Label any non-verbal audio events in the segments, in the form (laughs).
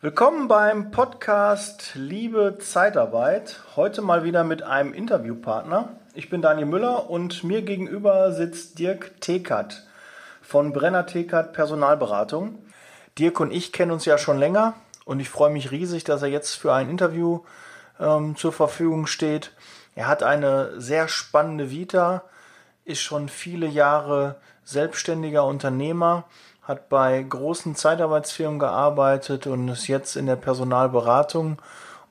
Willkommen beim Podcast Liebe Zeitarbeit. Heute mal wieder mit einem Interviewpartner. Ich bin Daniel Müller und mir gegenüber sitzt Dirk Tekert von Brenner Tekert Personalberatung. Dirk und ich kennen uns ja schon länger und ich freue mich riesig, dass er jetzt für ein Interview ähm, zur Verfügung steht. Er hat eine sehr spannende Vita, ist schon viele Jahre selbstständiger Unternehmer hat bei großen Zeitarbeitsfirmen gearbeitet und ist jetzt in der Personalberatung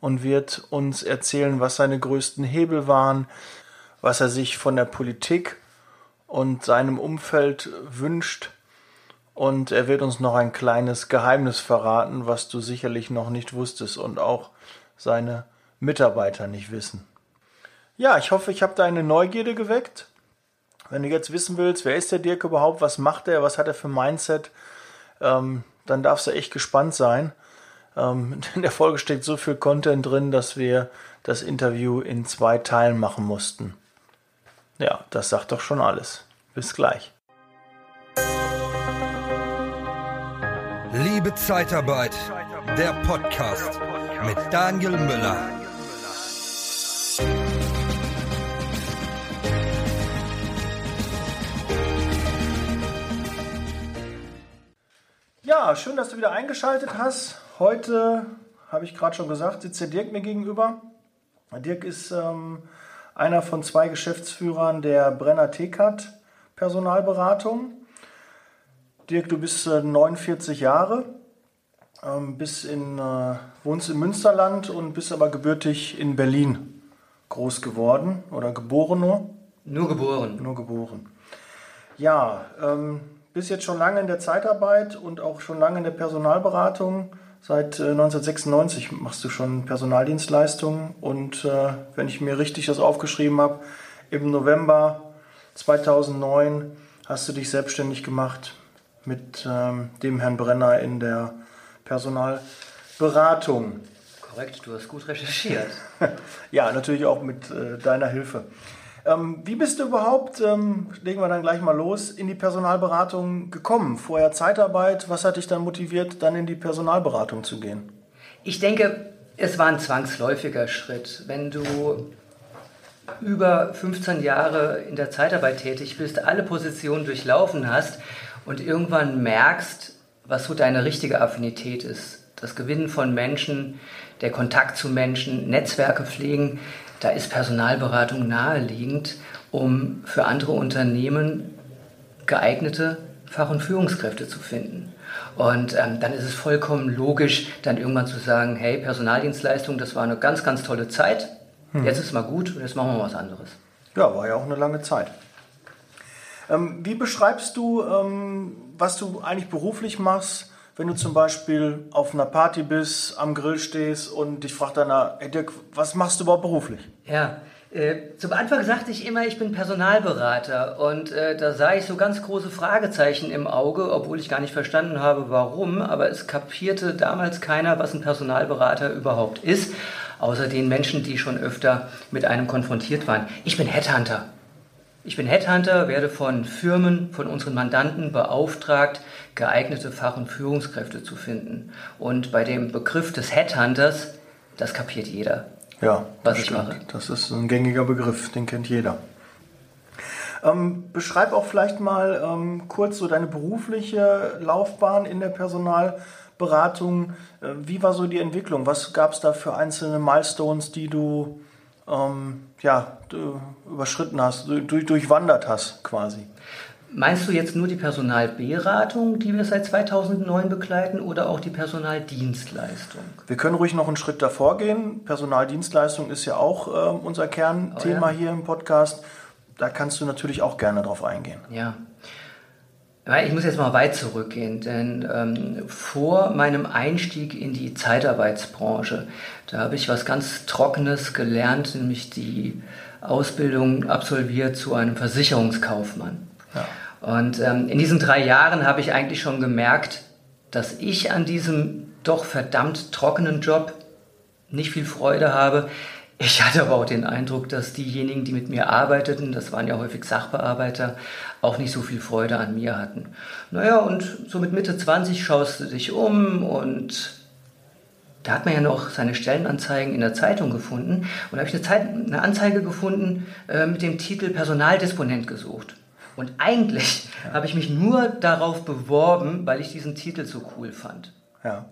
und wird uns erzählen, was seine größten Hebel waren, was er sich von der Politik und seinem Umfeld wünscht. Und er wird uns noch ein kleines Geheimnis verraten, was du sicherlich noch nicht wusstest und auch seine Mitarbeiter nicht wissen. Ja, ich hoffe, ich habe deine Neugierde geweckt wenn du jetzt wissen willst, wer ist der Dirk überhaupt, was macht er, was hat er für Mindset, ähm, dann darfst du echt gespannt sein. Ähm, (laughs) in der Folge steckt so viel Content drin, dass wir das Interview in zwei Teilen machen mussten. Ja, das sagt doch schon alles. Bis gleich. Liebe Zeitarbeit, der Podcast mit Daniel Müller. Ja, schön, dass du wieder eingeschaltet hast. Heute, habe ich gerade schon gesagt, sitzt der Dirk mir gegenüber. Dirk ist ähm, einer von zwei Geschäftsführern der Brenner Tekat Personalberatung. Dirk, du bist äh, 49 Jahre, ähm, bist in, äh, wohnst im Münsterland und bist aber gebürtig in Berlin groß geworden oder geboren nur? Nur geboren. Nur geboren. Ja, ähm, bist jetzt schon lange in der Zeitarbeit und auch schon lange in der Personalberatung. Seit 1996 äh, machst du schon Personaldienstleistungen und äh, wenn ich mir richtig das aufgeschrieben habe, im November 2009 hast du dich selbstständig gemacht mit ähm, dem Herrn Brenner in der Personalberatung. Korrekt, du hast gut recherchiert. (laughs) ja, natürlich auch mit äh, deiner Hilfe. Ähm, wie bist du überhaupt, ähm, legen wir dann gleich mal los, in die Personalberatung gekommen? Vorher Zeitarbeit, was hat dich dann motiviert, dann in die Personalberatung zu gehen? Ich denke, es war ein zwangsläufiger Schritt. Wenn du über 15 Jahre in der Zeitarbeit tätig bist, alle Positionen durchlaufen hast und irgendwann merkst, was so deine richtige Affinität ist. Das Gewinnen von Menschen, der Kontakt zu Menschen, Netzwerke pflegen, da ist Personalberatung naheliegend, um für andere Unternehmen geeignete Fach- und Führungskräfte zu finden. Und ähm, dann ist es vollkommen logisch, dann irgendwann zu sagen, hey, Personaldienstleistung, das war eine ganz, ganz tolle Zeit. Hm. Jetzt ist es mal gut und jetzt machen wir was anderes. Ja, war ja auch eine lange Zeit. Ähm, wie beschreibst du, ähm, was du eigentlich beruflich machst? Wenn du zum Beispiel auf einer Party bist, am Grill stehst und dich fragt einer, hey Dirk, was machst du überhaupt beruflich? Ja, äh, zum Anfang sagte ich immer, ich bin Personalberater und äh, da sah ich so ganz große Fragezeichen im Auge, obwohl ich gar nicht verstanden habe, warum, aber es kapierte damals keiner, was ein Personalberater überhaupt ist, außer den Menschen, die schon öfter mit einem konfrontiert waren. Ich bin Headhunter. Ich bin Headhunter, werde von Firmen, von unseren Mandanten beauftragt, geeignete Fach- und Führungskräfte zu finden. Und bei dem Begriff des Headhunters, das kapiert jeder. Ja, was ich mache. Das ist ein gängiger Begriff, den kennt jeder. Ähm, beschreib auch vielleicht mal ähm, kurz so deine berufliche Laufbahn in der Personalberatung. Äh, wie war so die Entwicklung? Was gab es da für einzelne Milestones, die du ähm, ja, überschritten hast, durch, durchwandert hast quasi. Meinst du jetzt nur die Personalberatung, die wir seit 2009 begleiten, oder auch die Personaldienstleistung? Wir können ruhig noch einen Schritt davor gehen. Personaldienstleistung ist ja auch äh, unser Kernthema oh ja. hier im Podcast. Da kannst du natürlich auch gerne drauf eingehen. Ja. Ich muss jetzt mal weit zurückgehen, denn ähm, vor meinem Einstieg in die Zeitarbeitsbranche, da habe ich was ganz Trockenes gelernt, nämlich die Ausbildung absolviert zu einem Versicherungskaufmann. Ja. Und ähm, in diesen drei Jahren habe ich eigentlich schon gemerkt, dass ich an diesem doch verdammt trockenen Job nicht viel Freude habe. Ich hatte aber auch den Eindruck, dass diejenigen, die mit mir arbeiteten, das waren ja häufig Sachbearbeiter, auch nicht so viel Freude an mir hatten. Naja, und so mit Mitte 20 schaust du dich um und da hat man ja noch seine Stellenanzeigen in der Zeitung gefunden. Und da habe ich eine, Zeit, eine Anzeige gefunden äh, mit dem Titel Personaldisponent gesucht. Und eigentlich ja. habe ich mich nur darauf beworben, weil ich diesen Titel so cool fand. Ja.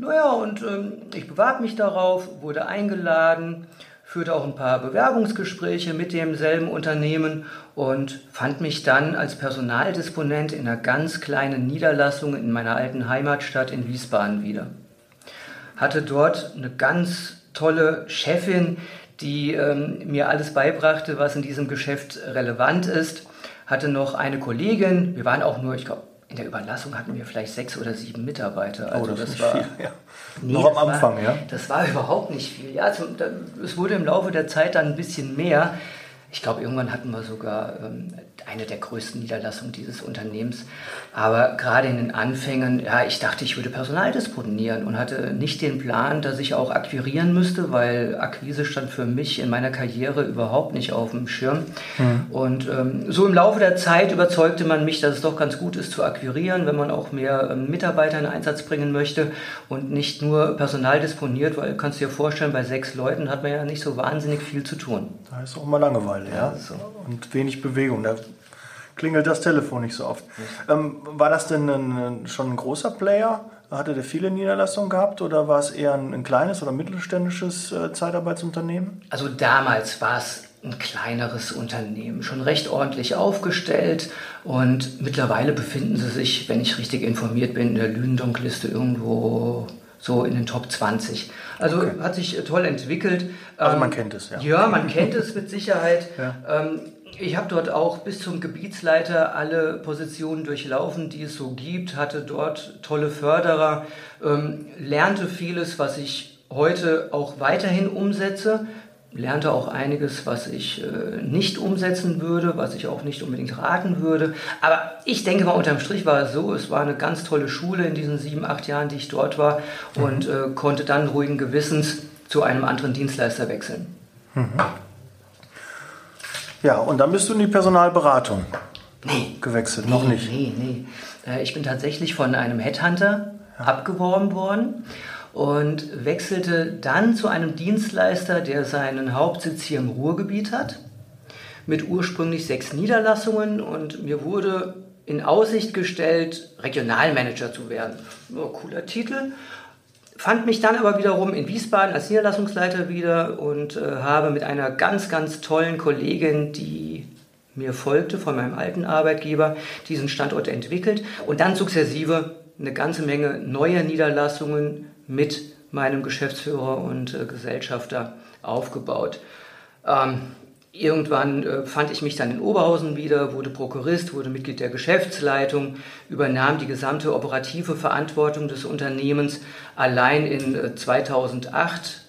Naja, und ähm, ich bewarb mich darauf, wurde eingeladen, führte auch ein paar Bewerbungsgespräche mit demselben Unternehmen und fand mich dann als Personaldisponent in einer ganz kleinen Niederlassung in meiner alten Heimatstadt in Wiesbaden wieder. Hatte dort eine ganz tolle Chefin, die ähm, mir alles beibrachte, was in diesem Geschäft relevant ist. Hatte noch eine Kollegin, wir waren auch nur, ich glaube, in der Überlassung hatten wir vielleicht sechs oder sieben Mitarbeiter. Oh, also oh, das, das war viel, ja. (laughs) nee, noch am Anfang, war, ja. Das war überhaupt nicht viel. Ja, also, es wurde im Laufe der Zeit dann ein bisschen mehr. Ich glaube, irgendwann hatten wir sogar ähm, eine der größten Niederlassungen dieses Unternehmens. Aber gerade in den Anfängen, ja, ich dachte, ich würde Personal disponieren und hatte nicht den Plan, dass ich auch akquirieren müsste, weil Akquise stand für mich in meiner Karriere überhaupt nicht auf dem Schirm. Mhm. Und ähm, so im Laufe der Zeit überzeugte man mich, dass es doch ganz gut ist zu akquirieren, wenn man auch mehr ähm, Mitarbeiter in Einsatz bringen möchte und nicht nur Personal disponiert, weil kannst du dir vorstellen, bei sechs Leuten hat man ja nicht so wahnsinnig viel zu tun. Da ist auch mal Langeweile, ja. ja so. Und wenig Bewegung. Da klingelt das Telefon nicht so oft. Ähm, war das denn ein, schon ein großer Player? Hatte der viele Niederlassungen gehabt oder war es eher ein, ein kleines oder mittelständisches äh, Zeitarbeitsunternehmen? Also damals war es ein kleineres Unternehmen, schon recht ordentlich aufgestellt und mittlerweile befinden sie sich, wenn ich richtig informiert bin, in der Lündonk-Liste irgendwo so in den Top 20. Also okay. hat sich toll entwickelt. Also man ähm, kennt es, ja. Ja, man kennt es mit Sicherheit. ja. ähm, ich habe dort auch bis zum Gebietsleiter alle Positionen durchlaufen, die es so gibt, hatte dort tolle Förderer, ähm, lernte vieles, was ich heute auch weiterhin umsetze, lernte auch einiges, was ich äh, nicht umsetzen würde, was ich auch nicht unbedingt raten würde. Aber ich denke mal, unterm Strich war es so, es war eine ganz tolle Schule in diesen sieben, acht Jahren, die ich dort war mhm. und äh, konnte dann ruhigen Gewissens zu einem anderen Dienstleister wechseln. Mhm. Ja, und dann bist du in die Personalberatung nee. gewechselt, nee, noch nicht. Nee, nee. Äh, ich bin tatsächlich von einem Headhunter ja. abgeworben worden und wechselte dann zu einem Dienstleister, der seinen Hauptsitz hier im Ruhrgebiet hat, mit ursprünglich sechs Niederlassungen und mir wurde in Aussicht gestellt, Regionalmanager zu werden. Oh, cooler Titel fand mich dann aber wiederum in Wiesbaden als Niederlassungsleiter wieder und äh, habe mit einer ganz, ganz tollen Kollegin, die mir folgte von meinem alten Arbeitgeber, diesen Standort entwickelt und dann sukzessive eine ganze Menge neuer Niederlassungen mit meinem Geschäftsführer und äh, Gesellschafter aufgebaut. Ähm, Irgendwann äh, fand ich mich dann in Oberhausen wieder, wurde Prokurist, wurde Mitglied der Geschäftsleitung, übernahm die gesamte operative Verantwortung des Unternehmens. Allein in äh, 2008,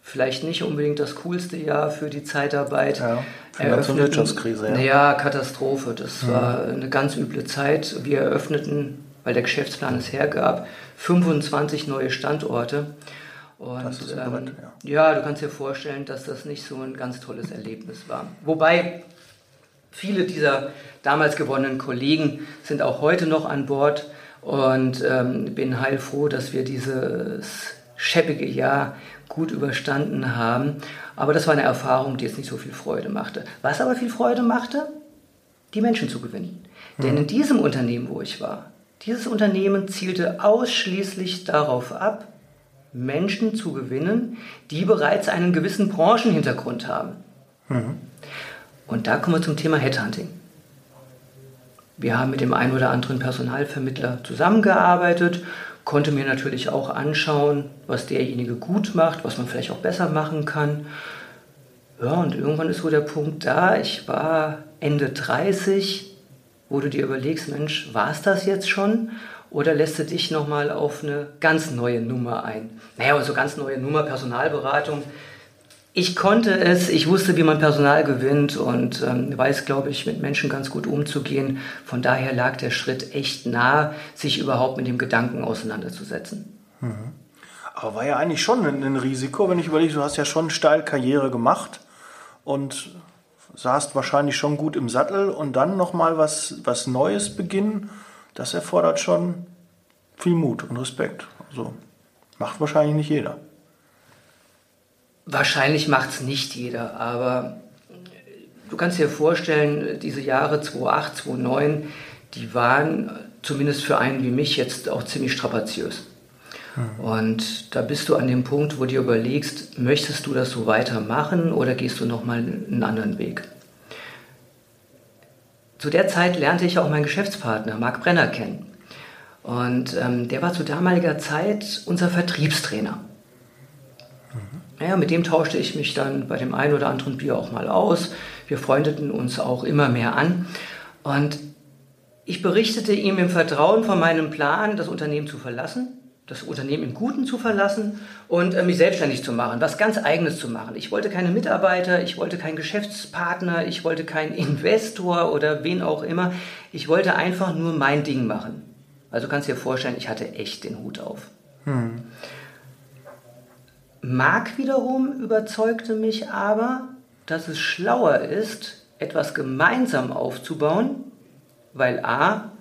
vielleicht nicht unbedingt das coolste Jahr für die Zeitarbeit. Ja, und Wirtschaftskrise. Ja. ja, Katastrophe. Das ja. war eine ganz üble Zeit. Wir eröffneten, weil der Geschäftsplan es hergab, 25 neue Standorte. Und, ähm, ja. ja, du kannst dir vorstellen, dass das nicht so ein ganz tolles Erlebnis war. Wobei viele dieser damals gewonnenen Kollegen sind auch heute noch an Bord und ähm, bin heilfroh, dass wir dieses scheppige Jahr gut überstanden haben. Aber das war eine Erfahrung, die jetzt nicht so viel Freude machte. Was aber viel Freude machte, die Menschen zu gewinnen. Mhm. Denn in diesem Unternehmen, wo ich war, dieses Unternehmen zielte ausschließlich darauf ab, Menschen zu gewinnen, die bereits einen gewissen Branchenhintergrund haben. Mhm. Und da kommen wir zum Thema Headhunting. Wir haben mit dem einen oder anderen Personalvermittler zusammengearbeitet, konnte mir natürlich auch anschauen, was derjenige gut macht, was man vielleicht auch besser machen kann. Ja, und irgendwann ist so der Punkt da, ich war Ende 30, wo du dir überlegst, Mensch, war es das jetzt schon? Oder lässt du dich nochmal auf eine ganz neue Nummer ein? Naja, so ganz neue Nummer, Personalberatung. Ich konnte es, ich wusste, wie man Personal gewinnt und ähm, weiß, glaube ich, mit Menschen ganz gut umzugehen. Von daher lag der Schritt echt nah, sich überhaupt mit dem Gedanken auseinanderzusetzen. Mhm. Aber war ja eigentlich schon ein, ein Risiko, wenn ich überlege, du hast ja schon steil Karriere gemacht und saßt wahrscheinlich schon gut im Sattel und dann nochmal was, was Neues beginnen das erfordert schon viel Mut und Respekt. Also, Macht wahrscheinlich nicht jeder. Wahrscheinlich macht es nicht jeder, aber du kannst dir vorstellen, diese Jahre 2008, 2009, die waren zumindest für einen wie mich jetzt auch ziemlich strapaziös. Mhm. Und da bist du an dem Punkt, wo du dir überlegst, möchtest du das so weitermachen oder gehst du nochmal einen anderen Weg? Zu der Zeit lernte ich auch meinen Geschäftspartner, Marc Brenner, kennen. Und ähm, der war zu damaliger Zeit unser Vertriebstrainer. Mhm. Ja, mit dem tauschte ich mich dann bei dem einen oder anderen Bier auch mal aus. Wir freundeten uns auch immer mehr an. Und ich berichtete ihm im Vertrauen von meinem Plan, das Unternehmen zu verlassen, das Unternehmen im Guten zu verlassen und äh, mich selbstständig zu machen, was ganz Eigenes zu machen. Ich wollte keine Mitarbeiter, ich wollte keinen Geschäftspartner, ich wollte keinen (laughs) Investor oder wen auch immer. Ich wollte einfach nur mein Ding machen. Also kannst du dir vorstellen, ich hatte echt den Hut auf. Hm. Marc wiederum überzeugte mich aber, dass es schlauer ist, etwas gemeinsam aufzubauen, weil a,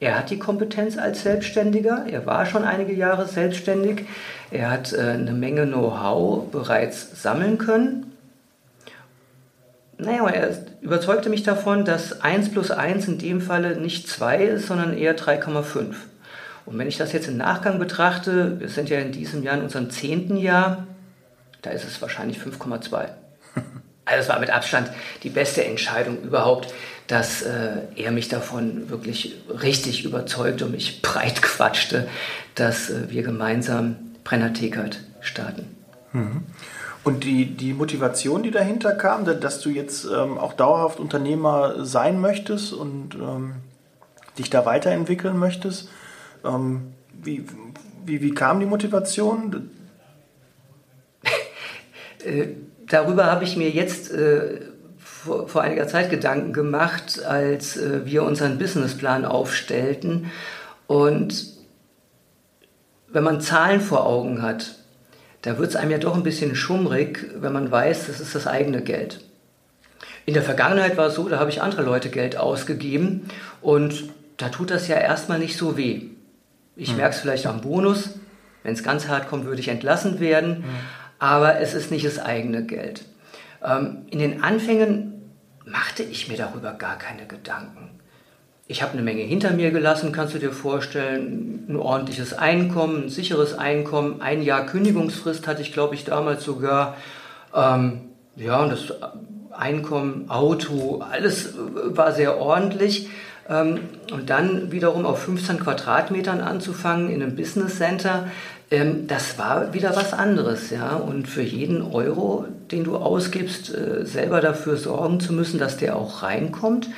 er hat die Kompetenz als Selbstständiger, er war schon einige Jahre selbstständig, er hat äh, eine Menge Know-how bereits sammeln können. Naja, er überzeugte mich davon, dass 1 plus 1 in dem Falle nicht 2 ist, sondern eher 3,5. Und wenn ich das jetzt im Nachgang betrachte, wir sind ja in diesem Jahr in unserem zehnten Jahr, da ist es wahrscheinlich 5,2. (laughs) Also es war mit Abstand die beste Entscheidung überhaupt, dass äh, er mich davon wirklich richtig überzeugt und mich (laughs) breit quatschte, dass äh, wir gemeinsam Brenner Tekert starten. Mhm. Und die, die Motivation, die dahinter kam, dass du jetzt ähm, auch dauerhaft Unternehmer sein möchtest und ähm, dich da weiterentwickeln möchtest, ähm, wie, wie, wie kam die Motivation? (laughs) darüber habe ich mir jetzt äh, vor, vor, einiger Zeit Gedanken gemacht, als äh, wir unseren Businessplan aufstellten. Und wenn man Zahlen vor Augen hat, da wird es einem ja doch ein bisschen schummrig, wenn man weiß, das ist das eigene Geld. In der Vergangenheit war es so, da habe ich andere Leute Geld ausgegeben und da tut das ja erstmal nicht so weh. Ich hm. merke es vielleicht am Bonus. Wenn es ganz hart kommt, würde ich entlassen werden. Hm aber es ist nicht das eigene Geld. Ähm, in den Anfängen machte ich mir darüber gar keine Gedanken. Ich habe eine Menge hinter mir gelassen, kannst du dir vorstellen. Ein ordentliches Einkommen, ein sicheres Einkommen. Ein Jahr Kündigungsfrist hatte ich, glaube ich, damals sogar. Ähm, ja, und das Einkommen, Auto, alles war sehr ordentlich. Ähm, und dann wiederum auf 15 Quadratmetern anzufangen in einem Business Center, ähm, das war wieder was anderes, ja. Und für jeden Euro, den du ausgibst, äh, selber dafür sorgen zu müssen, dass der auch reinkommt,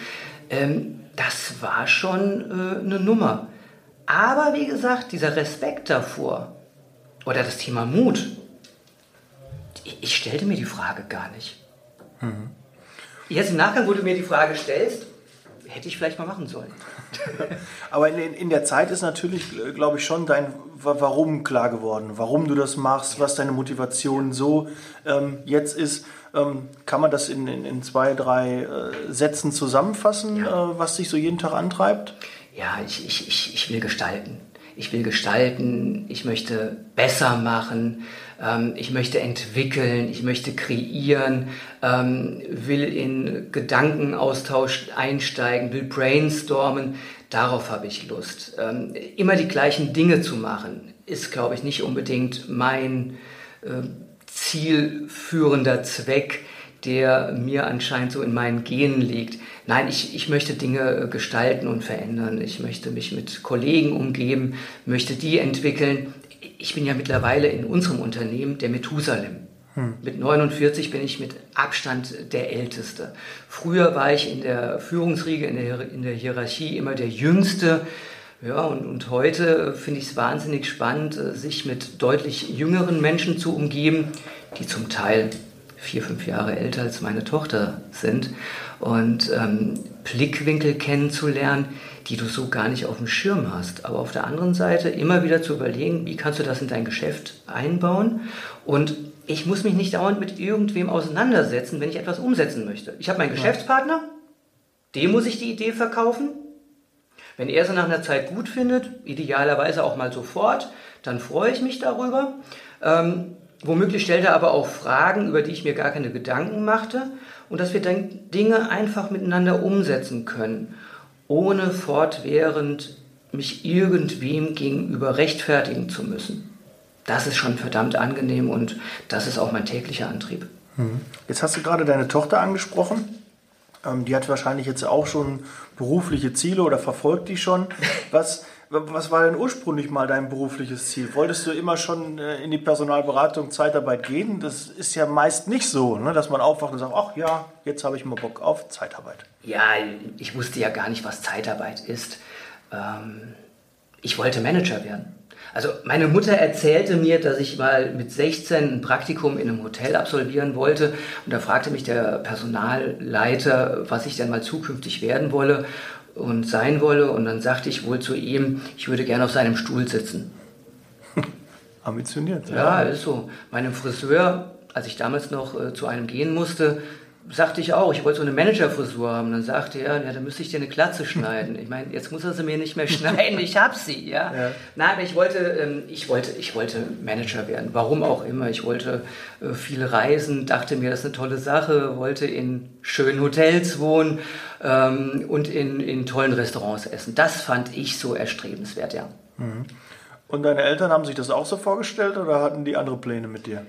ähm, das war schon äh, eine Nummer. Aber wie gesagt, dieser Respekt davor oder das Thema Mut, ich, ich stellte mir die Frage gar nicht. Mhm. Jetzt im Nachgang, wo du mir die Frage stellst, hätte ich vielleicht mal machen sollen. (laughs) Aber in, in der Zeit ist natürlich, glaube ich, schon dein Warum klar geworden, warum du das machst, was deine Motivation so ähm, jetzt ist. Ähm, kann man das in, in, in zwei, drei äh, Sätzen zusammenfassen, ja. äh, was dich so jeden Tag antreibt? Ja, ich, ich, ich, ich will gestalten. Ich will gestalten, ich möchte besser machen, ähm, ich möchte entwickeln, ich möchte kreieren, ähm, will in Gedankenaustausch einsteigen, will brainstormen. Darauf habe ich Lust. Ähm, immer die gleichen Dinge zu machen, ist, glaube ich, nicht unbedingt mein äh, zielführender Zweck, der mir anscheinend so in meinen Genen liegt. Nein, ich, ich möchte Dinge äh, gestalten und verändern. Ich möchte mich mit Kollegen umgeben, möchte die entwickeln. Ich bin ja mittlerweile in unserem Unternehmen der Methusalem. Hm. Mit 49 bin ich mit Abstand der Älteste. Früher war ich in der Führungsriege, in der, in der Hierarchie immer der Jüngste. Ja, und, und heute finde ich es wahnsinnig spannend, äh, sich mit deutlich jüngeren Menschen zu umgeben, die zum Teil vier, fünf Jahre älter als meine Tochter sind. Und ähm, Blickwinkel kennenzulernen, die du so gar nicht auf dem Schirm hast. Aber auf der anderen Seite immer wieder zu überlegen, wie kannst du das in dein Geschäft einbauen und ich muss mich nicht dauernd mit irgendwem auseinandersetzen, wenn ich etwas umsetzen möchte. Ich habe meinen Geschäftspartner, dem muss ich die Idee verkaufen. Wenn er sie nach einer Zeit gut findet, idealerweise auch mal sofort, dann freue ich mich darüber. Ähm, womöglich stellt er aber auch Fragen, über die ich mir gar keine Gedanken machte und dass wir dann Dinge einfach miteinander umsetzen können, ohne fortwährend mich irgendwem gegenüber rechtfertigen zu müssen. Das ist schon verdammt angenehm und das ist auch mein täglicher Antrieb. Mhm. Jetzt hast du gerade deine Tochter angesprochen. Ähm, die hat wahrscheinlich jetzt auch schon berufliche Ziele oder verfolgt die schon. (laughs) Was, was war denn ursprünglich mal dein berufliches Ziel? Wolltest du immer schon äh, in die Personalberatung, Zeitarbeit gehen? Das ist ja meist nicht so, ne? dass man aufwacht und sagt, ach ja, jetzt habe ich mal Bock auf Zeitarbeit. Ja, ich wusste ja gar nicht, was Zeitarbeit ist. Ähm, ich wollte Manager werden. Also meine Mutter erzählte mir, dass ich mal mit 16 ein Praktikum in einem Hotel absolvieren wollte und da fragte mich der Personalleiter, was ich denn mal zukünftig werden wolle und sein wolle und dann sagte ich wohl zu ihm, ich würde gerne auf seinem Stuhl sitzen. (laughs) Ambitioniert. Ja, ja ist so. Meinem Friseur, als ich damals noch äh, zu einem gehen musste, sagte ich auch, ich wollte so eine Managerfrisur haben. Dann sagte er, ja, dann müsste ich dir eine Glatze (laughs) schneiden. Ich meine, jetzt muss er sie mir nicht mehr schneiden, ich habe sie, ja. ja. Nein, aber ich wollte, ähm, ich wollte, ich wollte Manager werden. Warum auch immer. Ich wollte äh, viel reisen, dachte mir, das ist eine tolle Sache, wollte in schönen Hotels wohnen ähm, und in, in tollen Restaurants essen. Das fand ich so erstrebenswert, ja. Mhm. Und deine Eltern haben sich das auch so vorgestellt oder hatten die andere Pläne mit dir?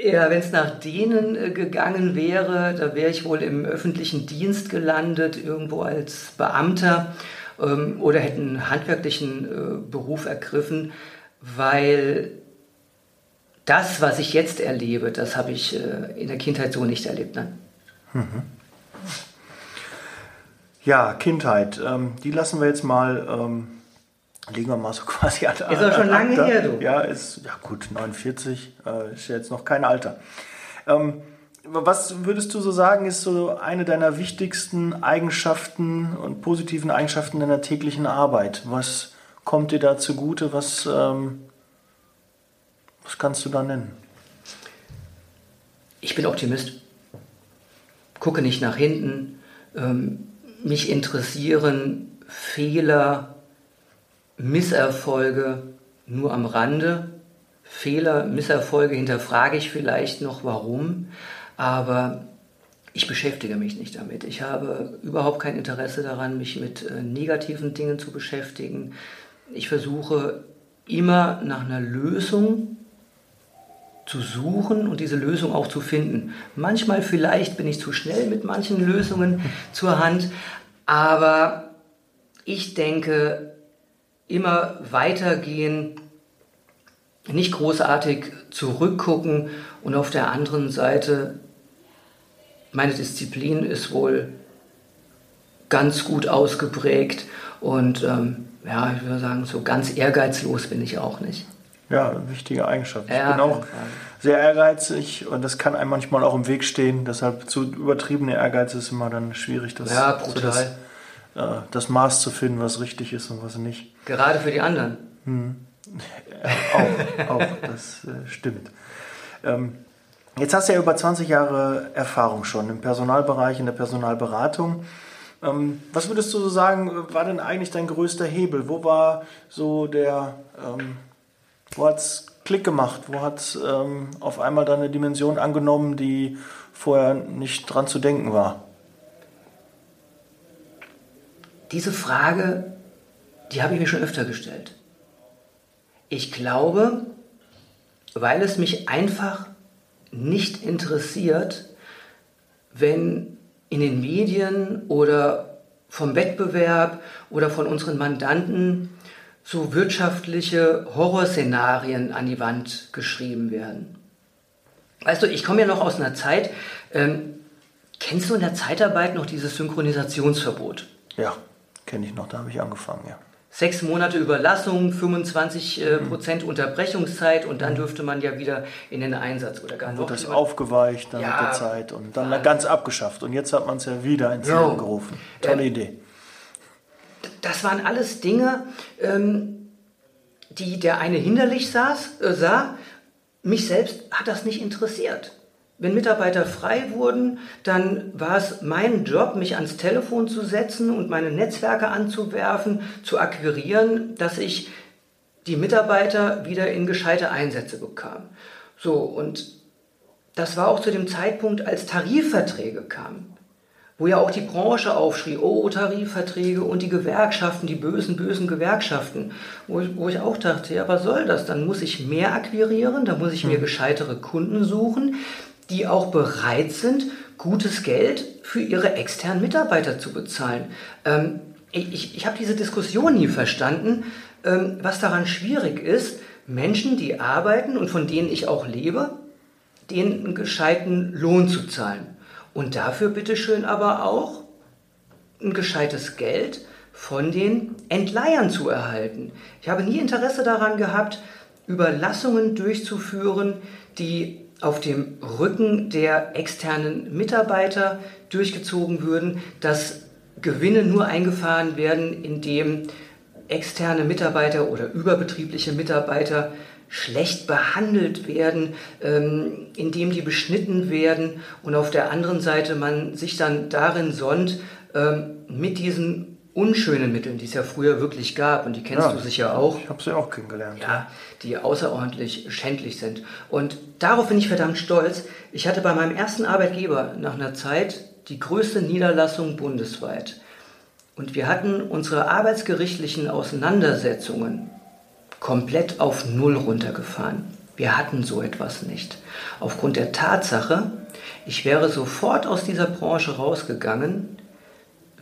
Ja, wenn es nach denen äh, gegangen wäre, da wäre ich wohl im öffentlichen Dienst gelandet, irgendwo als Beamter ähm, oder hätte einen handwerklichen äh, Beruf ergriffen, weil das, was ich jetzt erlebe, das habe ich äh, in der Kindheit so nicht erlebt. Ne? Mhm. Ja, Kindheit, ähm, die lassen wir jetzt mal ähm, legen wir mal so (laughs) quasi an. Ist auch schon lange Alter. her, du. Ja, ist, ja gut, 49 äh, ist jetzt noch kein Alter. Ähm, was würdest du so sagen, ist so eine deiner wichtigsten Eigenschaften und positiven Eigenschaften deiner täglichen Arbeit? Was kommt dir da zugute? Was, ähm, was kannst du da nennen? Ich bin Optimist. Gucke nicht nach hinten. Ähm, mich interessieren Fehler, Misserfolge nur am Rande. Fehler, Misserfolge hinterfrage ich vielleicht noch, warum, aber ich beschäftige mich nicht damit. Ich habe überhaupt kein Interesse daran, mich mit äh, negativen Dingen zu beschäftigen. Ich versuche immer nach einer Lösung zu suchen und diese Lösung auch zu finden. Manchmal vielleicht bin ich zu schnell mit manchen Lösungen (laughs) zur Hand, aber ich denke, immer weitergehen, nicht großartig zurückgucken und auf der anderen Seite, meine Disziplin ist wohl ganz gut ausgeprägt und ähm, ja, ich würde sagen, so ganz ehrgeizlos bin ich auch nicht. Ja, wichtige Eigenschaft. Ich ja, bin auch sehr ehrgeizig und das kann einem manchmal auch im Weg stehen. Deshalb zu übertriebener Ehrgeiz ist immer dann schwierig, das, ja, brutal. So das, das Maß zu finden, was richtig ist und was nicht. Gerade für die anderen. Hm. auch, auch, das äh, stimmt. Ähm, jetzt hast du ja über 20 Jahre Erfahrung schon im Personalbereich, in der Personalberatung. Ähm, was würdest du so sagen, war denn eigentlich dein größter Hebel? Wo war so der, ähm, wo hat es Klick gemacht? Wo hat es ähm, auf einmal deine Dimension angenommen, die vorher nicht dran zu denken war? Diese Frage, die habe ich mir schon öfter gestellt. Ich glaube, weil es mich einfach nicht interessiert, wenn in den Medien oder vom Wettbewerb oder von unseren Mandanten so wirtschaftliche Horrorszenarien an die Wand geschrieben werden. Weißt du, ich komme ja noch aus einer Zeit, ähm, kennst du in der Zeitarbeit noch dieses Synchronisationsverbot? Ja kenne ich noch, da habe ich angefangen, ja. Sechs Monate Überlassung, 25 äh, mhm. Prozent Unterbrechungszeit und dann dürfte man ja wieder in den Einsatz oder gar noch. Wird das aufgeweicht dann ja, mit der Zeit und dann Wahnsinn. ganz abgeschafft. Und jetzt hat man es ja wieder ins Leben gerufen. Tolle ähm, Idee. Das waren alles Dinge, ähm, die der eine hinderlich saß, äh, sah. Mich selbst hat das nicht interessiert. Wenn Mitarbeiter frei wurden, dann war es mein Job, mich ans Telefon zu setzen und meine Netzwerke anzuwerfen, zu akquirieren, dass ich die Mitarbeiter wieder in gescheite Einsätze bekamen. So, und das war auch zu dem Zeitpunkt, als Tarifverträge kamen, wo ja auch die Branche aufschrie, oh, Tarifverträge und die Gewerkschaften, die bösen, bösen Gewerkschaften, wo ich, wo ich auch dachte, ja, was soll das? Dann muss ich mehr akquirieren, dann muss ich mir hm. gescheitere Kunden suchen, die auch bereit sind, gutes Geld für ihre externen Mitarbeiter zu bezahlen. Ähm, ich, ich habe diese Diskussion nie verstanden, ähm, was daran schwierig ist, Menschen, die arbeiten und von denen ich auch lebe, denen einen gescheiten Lohn zu zahlen. Und dafür bitteschön aber auch ein gescheites Geld von den Entleihern zu erhalten. Ich habe nie Interesse daran gehabt, Überlassungen durchzuführen, die auf dem Rücken der externen Mitarbeiter durchgezogen würden, dass Gewinne nur eingefahren werden, indem externe Mitarbeiter oder überbetriebliche Mitarbeiter schlecht behandelt werden, ähm, indem die beschnitten werden und auf der anderen Seite man sich dann darin sonnt, ähm, mit diesen unschönen Mitteln, die es ja früher wirklich gab, und die kennst ja, du sicher auch. Ich habe sie auch kennengelernt. Ja, die außerordentlich schändlich sind. Und darauf bin ich verdammt stolz. Ich hatte bei meinem ersten Arbeitgeber nach einer Zeit die größte Niederlassung bundesweit. Und wir hatten unsere arbeitsgerichtlichen Auseinandersetzungen komplett auf Null runtergefahren. Wir hatten so etwas nicht. Aufgrund der Tatsache, ich wäre sofort aus dieser Branche rausgegangen,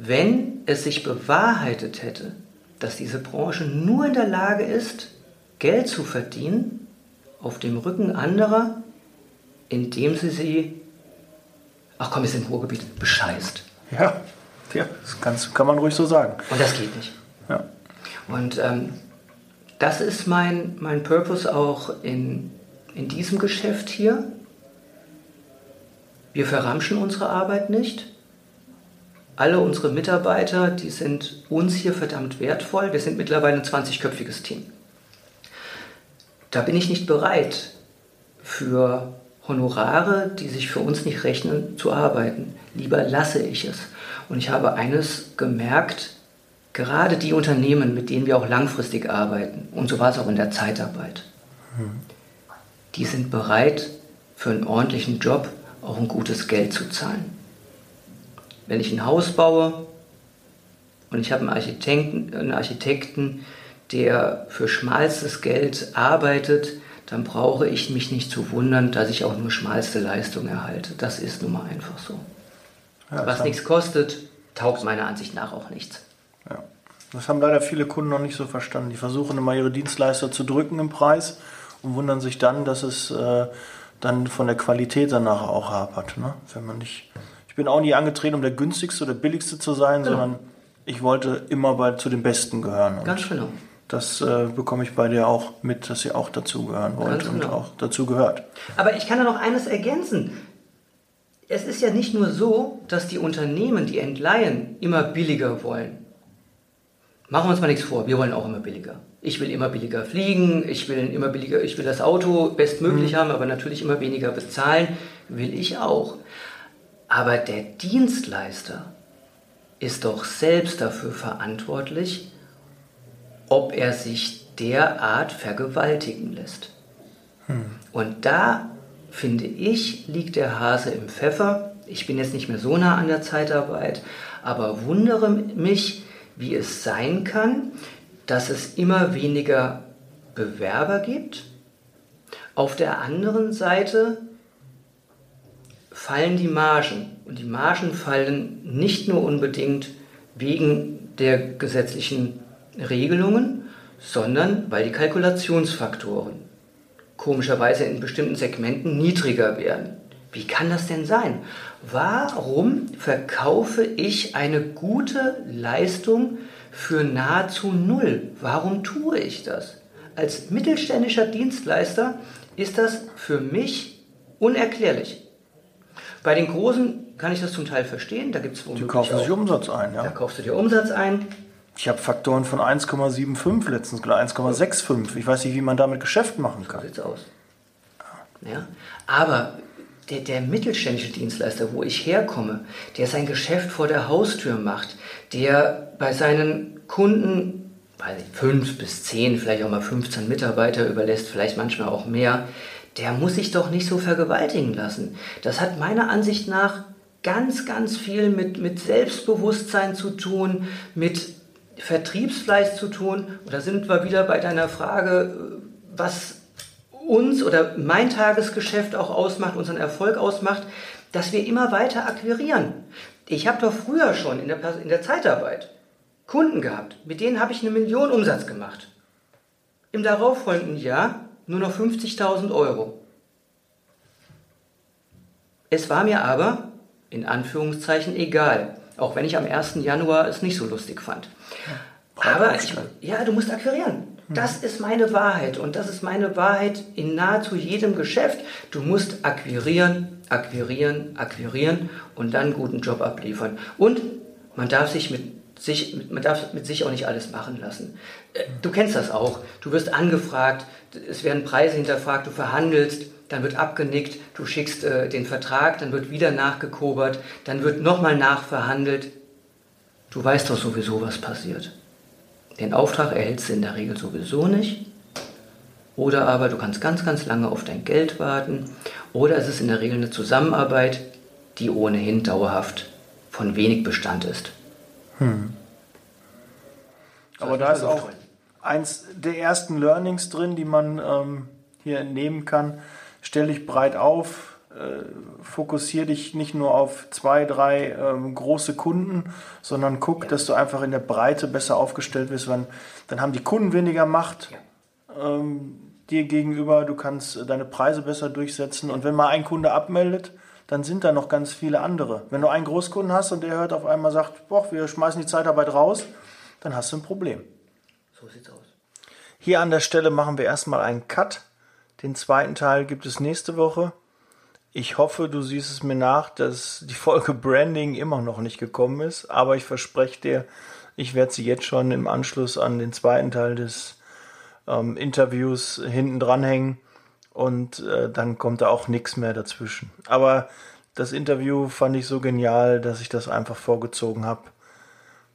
wenn es sich bewahrheitet hätte, dass diese Branche nur in der Lage ist, Geld zu verdienen auf dem Rücken anderer, indem sie sie, ach komm, sind im Ruhrgebiet, bescheißt. Ja, ja das kann, kann man ruhig so sagen. Und das geht nicht. Ja. Und ähm, das ist mein, mein Purpose auch in, in diesem Geschäft hier. Wir verramschen unsere Arbeit nicht. Alle unsere Mitarbeiter, die sind uns hier verdammt wertvoll. Wir sind mittlerweile ein 20-köpfiges Team. Da bin ich nicht bereit, für Honorare, die sich für uns nicht rechnen, zu arbeiten. Lieber lasse ich es. Und ich habe eines gemerkt, gerade die Unternehmen, mit denen wir auch langfristig arbeiten, und so war es auch in der Zeitarbeit, mhm. die sind bereit, für einen ordentlichen Job auch ein gutes Geld zu zahlen. Wenn ich ein Haus baue und ich habe einen Architekten, einen Architekten, der für schmalstes Geld arbeitet, dann brauche ich mich nicht zu wundern, dass ich auch nur schmalste Leistung erhalte. Das ist nun mal einfach so. Ja, Was nichts kostet, taugt meiner Ansicht nach auch nichts. Ja. Das haben leider viele Kunden noch nicht so verstanden. Die versuchen immer ihre Dienstleister zu drücken im Preis und wundern sich dann, dass es äh, dann von der Qualität danach auch hapert. Ne? Wenn man nicht, ich bin auch nie angetreten, um der günstigste oder billigste zu sein, genau. sondern ich wollte immer bei, zu den Besten gehören. Ganz genau. Das äh, bekomme ich bei dir auch mit, dass ihr auch dazu gehören wollt genau. und auch dazu gehört. Aber ich kann da noch eines ergänzen. Es ist ja nicht nur so, dass die Unternehmen, die entleihen, immer billiger wollen. Machen wir uns mal nichts vor, wir wollen auch immer billiger. Ich will immer billiger fliegen, ich will immer billiger, ich will das Auto bestmöglich mhm. haben, aber natürlich immer weniger bezahlen, will ich auch. Aber der Dienstleister ist doch selbst dafür verantwortlich, ob er sich derart vergewaltigen lässt. Mhm. Und da, finde ich, liegt der Hase im Pfeffer. Ich bin jetzt nicht mehr so nah an der Zeitarbeit, aber wundere mich, wie es sein kann, dass es immer weniger Bewerber gibt. Auf der anderen Seite fallen die Margen. Und die Margen fallen nicht nur unbedingt wegen der gesetzlichen Regelungen, sondern weil die Kalkulationsfaktoren komischerweise in bestimmten Segmenten niedriger werden. Wie kann das denn sein? Warum verkaufe ich eine gute Leistung für nahezu null? Warum tue ich das? Als mittelständischer Dienstleister ist das für mich unerklärlich. Bei den Großen kann ich das zum Teil verstehen. Da gibt es Die kaufen sich Umsatz ein, ja. Da kaufst du dir Umsatz ein. Ich habe Faktoren von 1,75 letztens, 1,65. Ich weiß nicht, wie man damit Geschäft machen kann. So sieht's aus. Ja. Aber der, der mittelständische Dienstleister, wo ich herkomme, der sein Geschäft vor der Haustür macht, der bei seinen Kunden weiß ich, fünf bis zehn, vielleicht auch mal 15 Mitarbeiter überlässt, vielleicht manchmal auch mehr, der muss sich doch nicht so vergewaltigen lassen. Das hat meiner Ansicht nach ganz, ganz viel mit, mit Selbstbewusstsein zu tun, mit Vertriebsfleiß zu tun. Und da sind wir wieder bei deiner Frage, was uns oder mein Tagesgeschäft auch ausmacht, unseren Erfolg ausmacht, dass wir immer weiter akquirieren. Ich habe doch früher schon in der, in der Zeitarbeit Kunden gehabt, mit denen habe ich eine Million Umsatz gemacht. Im darauffolgenden Jahr nur noch 50.000 Euro. Es war mir aber, in Anführungszeichen, egal, auch wenn ich am 1. Januar es nicht so lustig fand. Aber ich, ja, du musst akquirieren. Das ist meine Wahrheit und das ist meine Wahrheit in nahezu jedem Geschäft. Du musst akquirieren, akquirieren, akquirieren und dann einen guten Job abliefern. Und man darf sich mit sich, man darf mit sich auch nicht alles machen lassen. Äh, du kennst das auch. Du wirst angefragt, es werden Preise hinterfragt, du verhandelst, dann wird abgenickt, du schickst äh, den Vertrag, dann wird wieder nachgekobert, dann wird nochmal nachverhandelt. Du weißt doch sowieso, was passiert. Den Auftrag erhältst du in der Regel sowieso nicht. Oder aber du kannst ganz, ganz lange auf dein Geld warten. Oder es ist in der Regel eine Zusammenarbeit, die ohnehin dauerhaft von wenig Bestand ist. Hm. Aber da ist auch eins der ersten Learnings drin, die man ähm, hier entnehmen kann. Stell dich breit auf, äh, fokussiere dich nicht nur auf zwei, drei ähm, große Kunden, sondern guck, ja. dass du einfach in der Breite besser aufgestellt bist. Wenn, dann haben die Kunden weniger Macht ja. ähm, dir gegenüber, du kannst deine Preise besser durchsetzen. Und wenn mal ein Kunde abmeldet, dann sind da noch ganz viele andere. Wenn du einen Großkunden hast und der hört auf einmal sagt, boah, wir schmeißen die Zeitarbeit raus, dann hast du ein Problem. So sieht's aus. Hier an der Stelle machen wir erstmal einen Cut. Den zweiten Teil gibt es nächste Woche. Ich hoffe, du siehst es mir nach, dass die Folge Branding immer noch nicht gekommen ist, aber ich verspreche dir, ich werde sie jetzt schon im Anschluss an den zweiten Teil des ähm, Interviews hinten dranhängen und äh, dann kommt da auch nichts mehr dazwischen. Aber das Interview fand ich so genial, dass ich das einfach vorgezogen habe.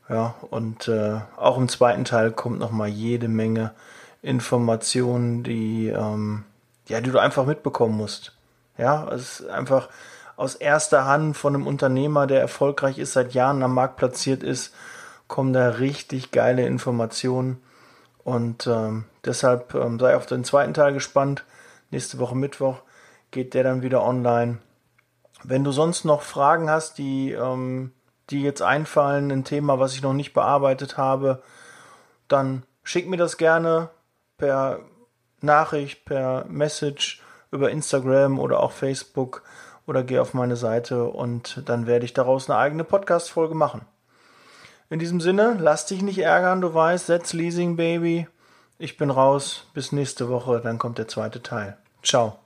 Ja, und äh, auch im zweiten Teil kommt noch mal jede Menge Informationen, die, ähm, ja, die du einfach mitbekommen musst. Ja, es ist einfach aus erster Hand von einem Unternehmer, der erfolgreich ist, seit Jahren am Markt platziert ist, kommen da richtig geile Informationen. Und ähm, deshalb ähm, sei auf den zweiten Teil gespannt. Nächste Woche Mittwoch geht der dann wieder online. Wenn du sonst noch Fragen hast, die, ähm, die jetzt einfallen, ein Thema, was ich noch nicht bearbeitet habe, dann schick mir das gerne per Nachricht, per Message über Instagram oder auch Facebook oder geh auf meine Seite und dann werde ich daraus eine eigene Podcast-Folge machen. In diesem Sinne, lass dich nicht ärgern, du weißt, setz Leasing Baby. Ich bin raus, bis nächste Woche, dann kommt der zweite Teil. Ciao.